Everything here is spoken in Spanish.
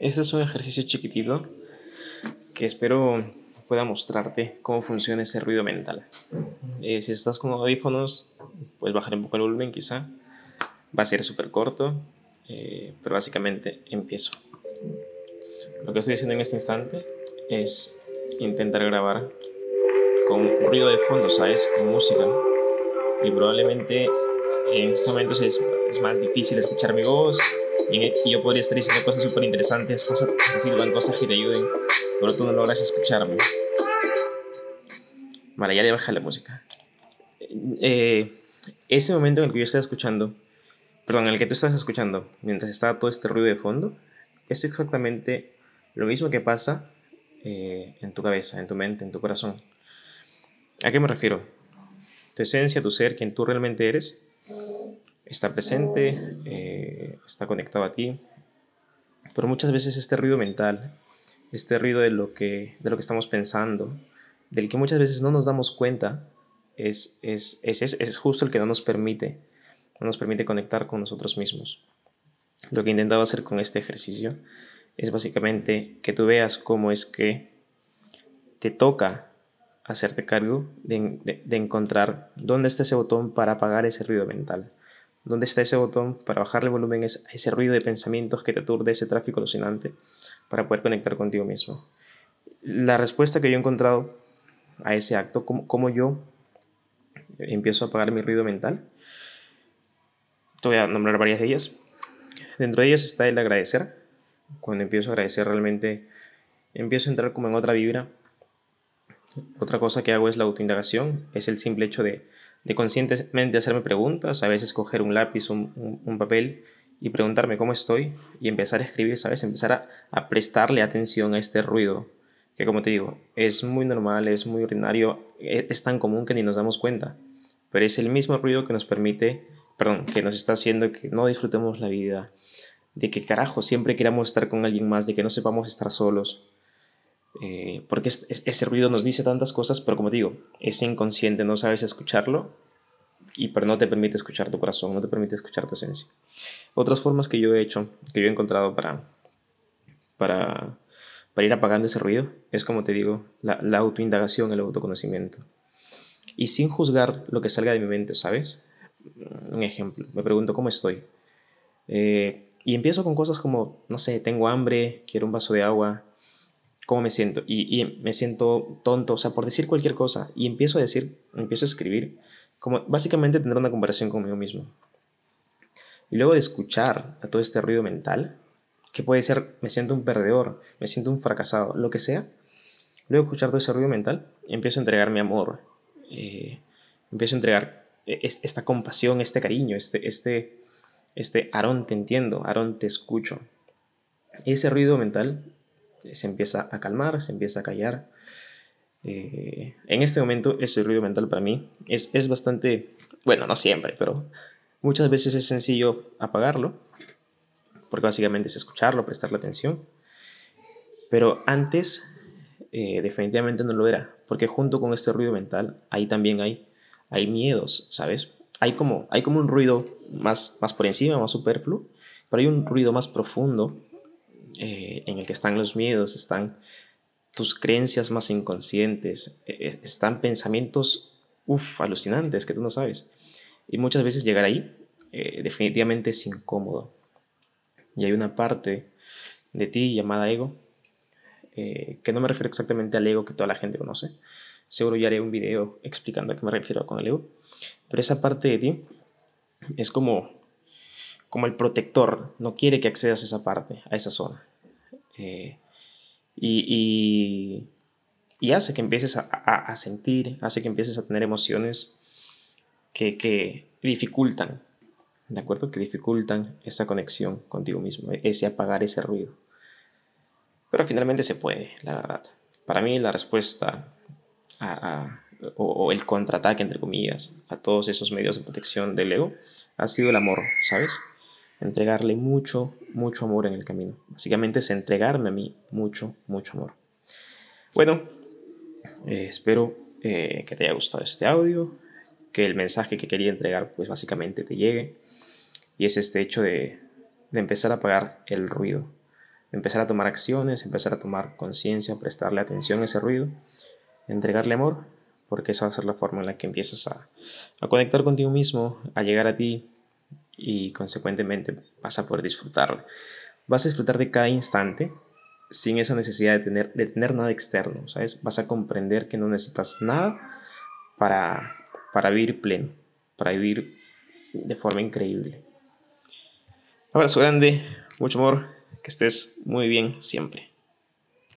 Este es un ejercicio chiquitito que espero pueda mostrarte cómo funciona ese ruido mental. Eh, si estás con audífonos, puedes bajar un poco el volumen quizá. Va a ser súper corto, eh, pero básicamente empiezo. Lo que estoy haciendo en este instante es intentar grabar con ruido de fondo, ¿sabes? Con música. Y probablemente en estos momentos es, más difícil escuchar mi voz y, yo podría estar diciendo cosas súper interesantes, cosas que sirvan, cosas que te ayuden, pero tú no logras escucharme. Vale, ya le bajé la música. Eh, ese momento en el que yo estaba escuchando, perdón, en el que tú estabas escuchando, mientras estaba todo este ruido de fondo, es exactamente lo mismo que pasa eh, en tu cabeza, en tu mente, en tu corazón. ¿A qué me refiero? Tu esencia, tu ser, quien tú realmente eres, está presente, eh, está conectado a ti, pero muchas veces este ruido mental, este ruido de lo que, de lo que estamos pensando, del que muchas veces no nos damos cuenta, es, es, es, es, justo el que no nos permite, no nos permite conectar con nosotros mismos. Lo que he intentado hacer con este ejercicio es básicamente que tú veas cómo es que te toca hacerte cargo de, de encontrar dónde está ese botón para apagar ese ruido mental ¿Dónde está ese botón para bajarle volumen a ese ruido de pensamientos que te aturde, ese tráfico alucinante, para poder conectar contigo mismo? La respuesta que yo he encontrado a ese acto, cómo, yo empiezo a apagar mi ruido mental, te voy a nombrar varias de ellas. Dentro de ellas está el agradecer. Cuando empiezo a agradecer realmente, empiezo a entrar como en otra vibra. Otra cosa que hago es la autoindagación, es el simple hecho de de conscientemente hacerme preguntas, a veces coger un lápiz, un, un, papel y preguntarme cómo estoy y empezar a escribir, ¿sabes? Empezar a, prestarle atención a este ruido, que como te digo, es muy normal, es muy ordinario, es, es, tan común que ni nos damos cuenta, pero es el mismo ruido que nos permite, perdón, que nos está haciendo que no disfrutemos la vida, de que carajo siempre queramos estar con alguien más, de que no sepamos estar solos, eh, porque ese ruido nos dice tantas cosas, pero como digo, es inconsciente, no sabes escucharlo, y pero no te permite escuchar tu corazón, no te permite escuchar tu esencia. Otras formas que yo he hecho, que yo he encontrado para, para, para ir apagando ese ruido, es como te digo, la, la autoindagación, el autoconocimiento. Y sin juzgar lo que salga de mi mente, ¿sabes? Un ejemplo, me pregunto cómo estoy. Eh, y empiezo con cosas como, no sé, tengo hambre, quiero un vaso de agua, cómo me siento y, me siento tonto, o sea, por decir cualquier cosa y empiezo a decir, empiezo a escribir, como básicamente tener una comparación conmigo mismo. Y luego de escuchar a todo este ruido mental, que puede ser, me siento un perdedor, me siento un fracasado, lo que sea, luego de escuchar todo ese ruido mental, empiezo a entregar mi amor, eh, empiezo a entregar e, esta compasión, este cariño, este, este, este, Aarón te entiendo, Aarón te escucho. Ese ruido mental se empieza a calmar, se empieza a callar. Eh, en este momento ese ruido mental para mí es, es bastante, bueno, no siempre, pero muchas veces es sencillo apagarlo, porque básicamente es escucharlo, prestarle atención. Pero antes eh, definitivamente no lo era, porque junto con este ruido mental ahí también hay, hay miedos, ¿sabes? Hay como, hay como un ruido más, más por encima, más superfluo, pero hay un ruido más profundo eh, en el que están los miedos, están tus creencias más inconscientes, e, e, están pensamientos, uff, alucinantes que tú no sabes. Y muchas veces llegar ahí eh, definitivamente es incómodo. Y hay una parte de ti llamada ego, eh, que no me refiero exactamente al ego que toda la gente conoce. Seguro ya haré un video explicando a qué me refiero con el ego. Pero esa parte de ti es como como el protector, no quiere que accedas a esa parte, a esa zona. Eh, y, hace que empieces a, sentir, hace que empieces a tener emociones que, dificultan, ¿de acuerdo? Que dificultan esa conexión contigo mismo, ese apagar ese ruido. Pero finalmente se puede, la verdad. Para mí la respuesta o, el contraataque, entre comillas, a todos esos medios de protección del ego ha sido el amor, ¿sabes? Entregarle mucho, mucho amor en el camino. Básicamente es entregarme a mí mucho, mucho amor. Bueno, eh, espero eh, que te haya gustado este audio, que el mensaje que quería entregar pues básicamente te llegue y es este hecho de, empezar a apagar el ruido. empezar a tomar acciones, empezar a tomar conciencia, prestarle atención a ese ruido, entregarle amor, porque esa va a ser la forma en la que empiezas a, a conectar contigo mismo, a llegar a ti y consecuentemente vas a poder disfrutarlo. Vas a disfrutar de cada instante sin esa necesidad de tener, de tener nada externo, ¿sabes? Vas a comprender que no necesitas nada para, para vivir pleno, para vivir de forma increíble. Abrazo grande, mucho amor, que estés muy bien siempre.